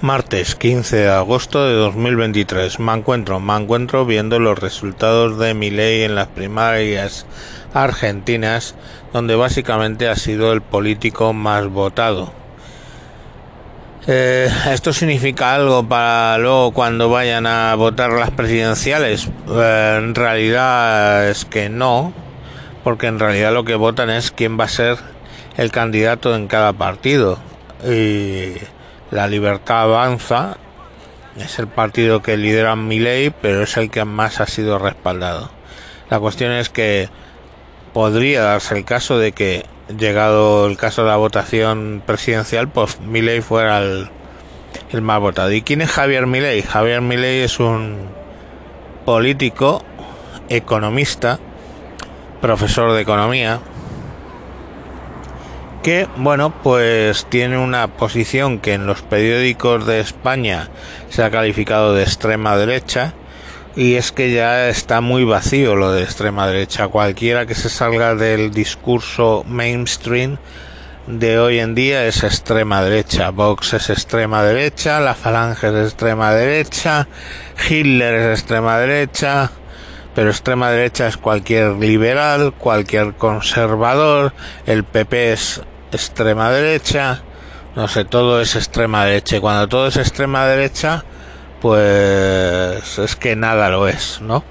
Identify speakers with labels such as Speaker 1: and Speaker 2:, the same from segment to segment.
Speaker 1: Martes 15 de agosto de 2023. Me encuentro, me encuentro viendo los resultados de mi ley en las primarias argentinas, donde básicamente ha sido el político más votado. Eh, ¿Esto significa algo para luego cuando vayan a votar las presidenciales? Eh, en realidad es que no, porque en realidad lo que votan es quién va a ser el candidato en cada partido. Y la Libertad Avanza es el partido que lidera mi ley, pero es el que más ha sido respaldado. La cuestión es que podría darse el caso de que, llegado el caso de la votación presidencial, pues Milei fuera el, el más votado. ¿Y quién es Javier Milei? Javier Milei es un político, economista, profesor de economía, que, bueno, pues tiene una posición que en los periódicos de España se ha calificado de extrema derecha y es que ya está muy vacío lo de extrema derecha. Cualquiera que se salga del discurso mainstream de hoy en día es extrema derecha. Vox es extrema derecha, la Falange es extrema derecha, Hitler es extrema derecha, pero extrema derecha es cualquier liberal, cualquier conservador, el PP es extrema derecha, no sé, todo es extrema derecha. Y cuando todo es extrema derecha, pues es que nada lo es, ¿no?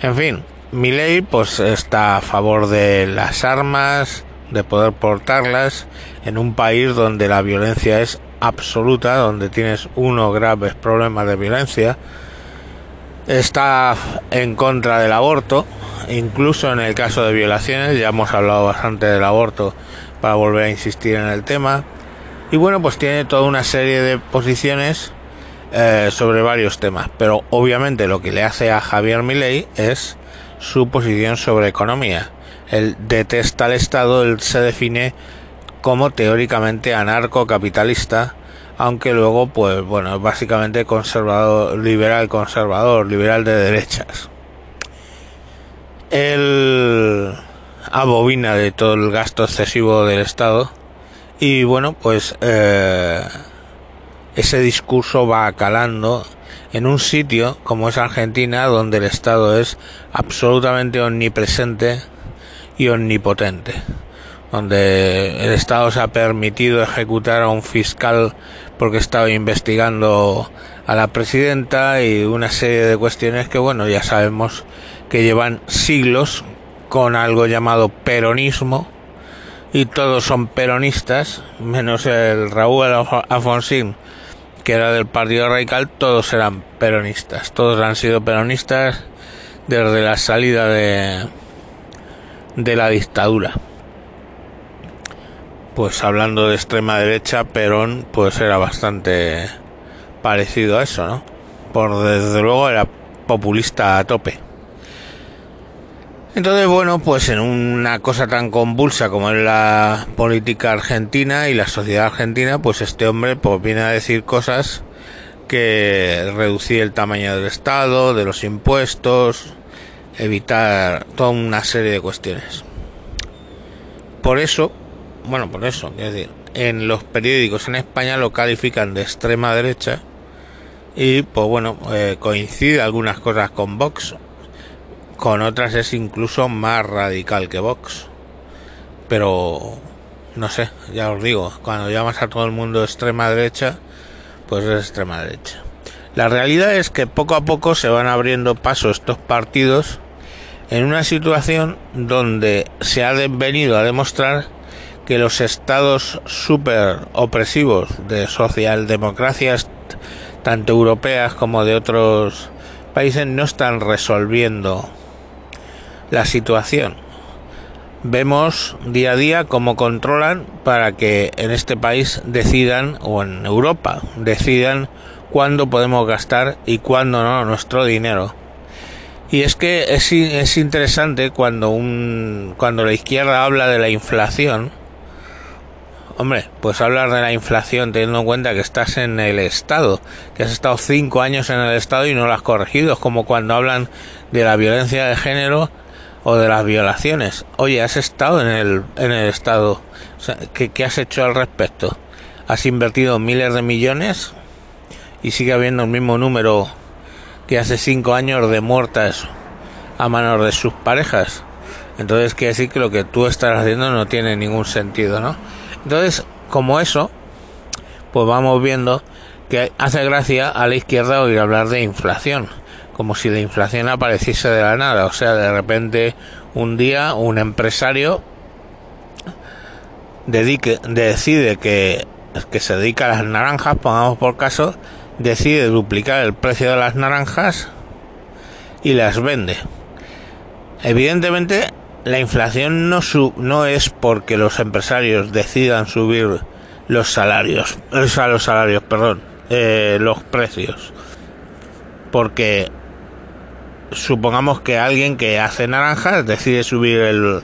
Speaker 1: En fin, mi ley pues está a favor de las armas, de poder portarlas en un país donde la violencia es absoluta, donde tienes unos graves problemas de violencia. Está en contra del aborto, incluso en el caso de violaciones, ya hemos hablado bastante del aborto para volver a insistir en el tema. Y bueno, pues tiene toda una serie de posiciones eh, sobre varios temas, pero obviamente lo que le hace a Javier Milei es su posición sobre economía. Él detesta al Estado, él se define como teóricamente anarcocapitalista, aunque luego, pues bueno, básicamente conservador, liberal conservador, liberal de derechas. Él abobina de todo el gasto excesivo del Estado y bueno, pues eh, ese discurso va calando en un sitio como es Argentina, donde el Estado es absolutamente omnipresente y omnipotente, donde el Estado se ha permitido ejecutar a un fiscal porque estaba investigando a la presidenta y una serie de cuestiones que bueno ya sabemos que llevan siglos con algo llamado peronismo y todos son peronistas menos el Raúl Alfonsín que era del Partido Radical todos eran peronistas todos han sido peronistas desde la salida de de la dictadura pues hablando de extrema derecha Perón pues era bastante parecido a eso no por desde luego era populista a tope entonces, bueno, pues en una cosa tan convulsa como es la política argentina y la sociedad argentina, pues este hombre pues viene a decir cosas que reducir el tamaño del Estado, de los impuestos, evitar toda una serie de cuestiones. Por eso, bueno, por eso, es decir, en los periódicos en España lo califican de extrema derecha y pues bueno, eh, coincide algunas cosas con Vox, con otras es incluso más radical que Vox. Pero no sé, ya os digo, cuando llamas a todo el mundo extrema derecha, pues es extrema derecha. La realidad es que poco a poco se van abriendo paso estos partidos en una situación donde se ha venido a demostrar que los estados súper opresivos de socialdemocracias, tanto europeas como de otros países, no están resolviendo la situación. Vemos día a día cómo controlan para que en este país decidan, o en Europa, decidan cuándo podemos gastar y cuándo no nuestro dinero. Y es que es, es interesante cuando, un, cuando la izquierda habla de la inflación, Hombre, pues hablar de la inflación teniendo en cuenta que estás en el Estado, que has estado cinco años en el Estado y no lo has corregido, es como cuando hablan de la violencia de género o de las violaciones. Oye, has estado en el, en el Estado. ¿qué, ¿qué, has hecho al respecto? has invertido miles de millones y sigue habiendo el mismo número que hace cinco años de muertas a manos de sus parejas. Entonces quiere decir que lo que tú estás haciendo no tiene ningún sentido, ¿no? Entonces, como eso, pues vamos viendo que hace gracia a la izquierda oír hablar de inflación, como si la inflación apareciese de la nada, o sea, de repente un día un empresario dedique, decide que, que se dedica a las naranjas, pongamos por caso, decide duplicar el precio de las naranjas y las vende. Evidentemente, la inflación no, no es porque los empresarios decidan subir los salarios, o sea, los salarios, perdón, eh, los precios. Porque supongamos que alguien que hace naranjas decide subir el,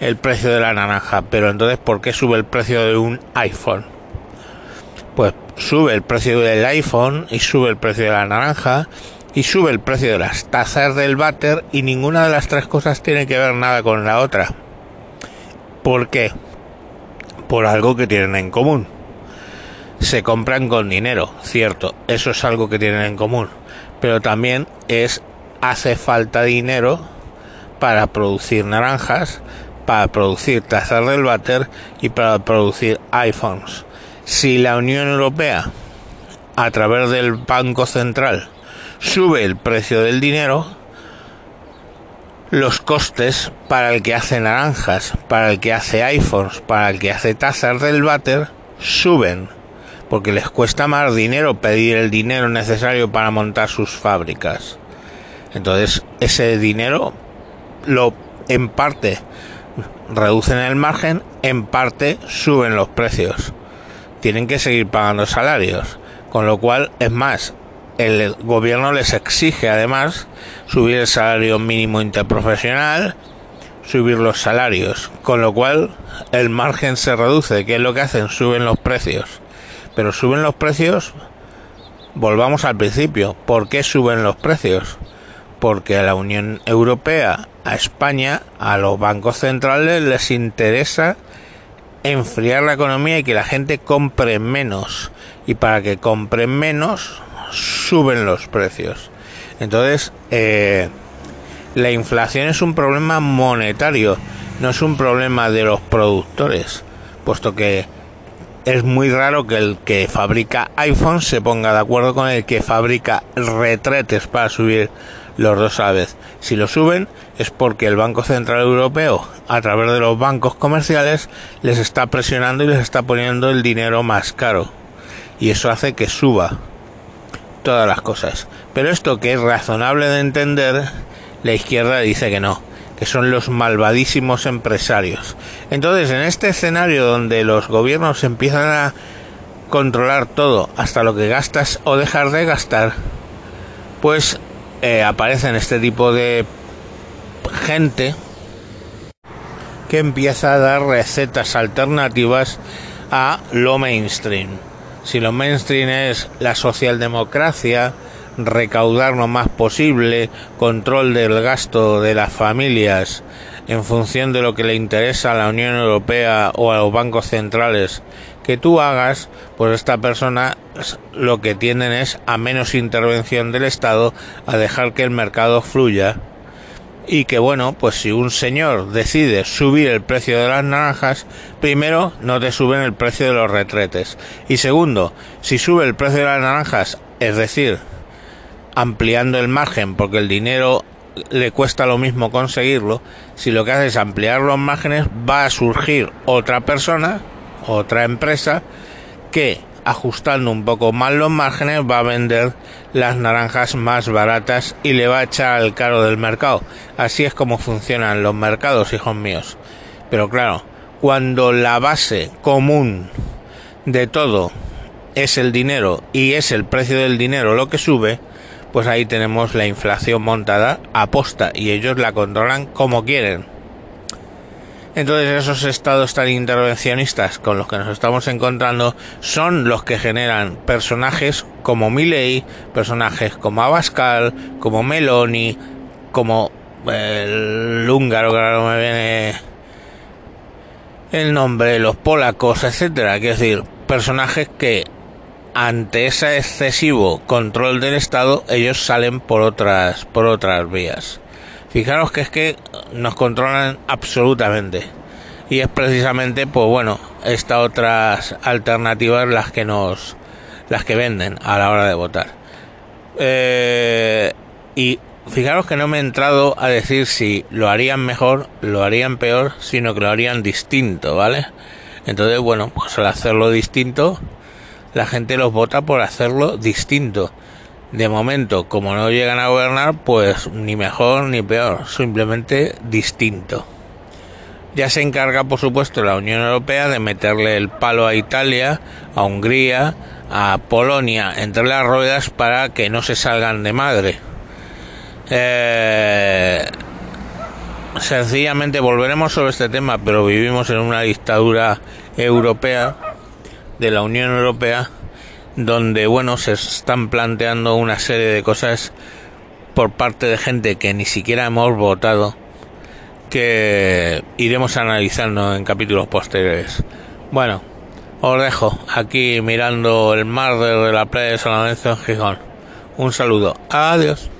Speaker 1: el precio de la naranja, pero entonces ¿por qué sube el precio de un iPhone? Pues sube el precio del iPhone y sube el precio de la naranja y sube el precio de las tazas del váter y ninguna de las tres cosas tiene que ver nada con la otra. ¿Por qué? Por algo que tienen en común. Se compran con dinero, cierto, eso es algo que tienen en común, pero también es hace falta dinero para producir naranjas, para producir tazas del váter y para producir iPhones. Si la Unión Europea, a través del Banco Central, sube el precio del dinero, los costes para el que hace naranjas, para el que hace iPhones, para el que hace tazas del váter, suben, porque les cuesta más dinero pedir el dinero necesario para montar sus fábricas. Entonces, ese dinero lo en parte reducen el margen, en parte suben los precios. Tienen que seguir pagando salarios, con lo cual es más, el gobierno les exige además subir el salario mínimo interprofesional, subir los salarios, con lo cual el margen se reduce. ¿Qué es lo que hacen? Suben los precios. Pero suben los precios, volvamos al principio. ¿Por qué suben los precios? Porque a la Unión Europea, a España, a los bancos centrales les interesa enfriar la economía y que la gente compre menos. Y para que compren menos, suben los precios. Entonces, eh, la inflación es un problema monetario, no es un problema de los productores, puesto que es muy raro que el que fabrica iPhone se ponga de acuerdo con el que fabrica retretes para subir los dos a la vez. Si lo suben es porque el Banco Central Europeo, a través de los bancos comerciales, les está presionando y les está poniendo el dinero más caro. Y eso hace que suba todas las cosas. Pero esto que es razonable de entender, la izquierda dice que no, que son los malvadísimos empresarios. Entonces, en este escenario donde los gobiernos empiezan a controlar todo, hasta lo que gastas o dejar de gastar, pues eh, aparecen este tipo de gente que empieza a dar recetas alternativas a lo mainstream. Si lo mainstream es la socialdemocracia, recaudar lo más posible, control del gasto de las familias en función de lo que le interesa a la Unión Europea o a los bancos centrales que tú hagas, pues esta persona lo que tienden es a menos intervención del Estado, a dejar que el mercado fluya y que bueno, pues si un señor decide subir el precio de las naranjas, primero no te suben el precio de los retretes. Y segundo, si sube el precio de las naranjas, es decir, ampliando el margen porque el dinero le cuesta lo mismo conseguirlo, si lo que hace es ampliar los márgenes, va a surgir otra persona, otra empresa que ajustando un poco más los márgenes va a vender las naranjas más baratas y le va a echar al caro del mercado. Así es como funcionan los mercados, hijos míos. Pero claro, cuando la base común de todo es el dinero y es el precio del dinero lo que sube, pues ahí tenemos la inflación montada a posta y ellos la controlan como quieren. Entonces esos estados tan intervencionistas con los que nos estamos encontrando son los que generan personajes como Milley, personajes como Abascal, como Meloni, como el húngaro que ahora no me viene el nombre, los polacos, etcétera. Quiero decir, personajes que ante ese excesivo control del Estado ellos salen por otras por otras vías. Fijaros que es que nos controlan absolutamente. Y es precisamente pues bueno estas otras alternativas las que nos las que venden a la hora de votar. Eh, y fijaros que no me he entrado a decir si lo harían mejor lo harían peor sino que lo harían distinto vale entonces bueno pues al hacerlo distinto la gente los vota por hacerlo distinto de momento como no llegan a gobernar pues ni mejor ni peor simplemente distinto ya se encarga, por supuesto, la Unión Europea de meterle el palo a Italia, a Hungría, a Polonia entre las ruedas para que no se salgan de madre. Eh, sencillamente volveremos sobre este tema, pero vivimos en una dictadura europea de la Unión Europea donde bueno se están planteando una serie de cosas por parte de gente que ni siquiera hemos votado que iremos analizando en capítulos posteriores. Bueno, os dejo aquí mirando el mar de la playa de San Lorenzo en Gijón. Un saludo. Adiós.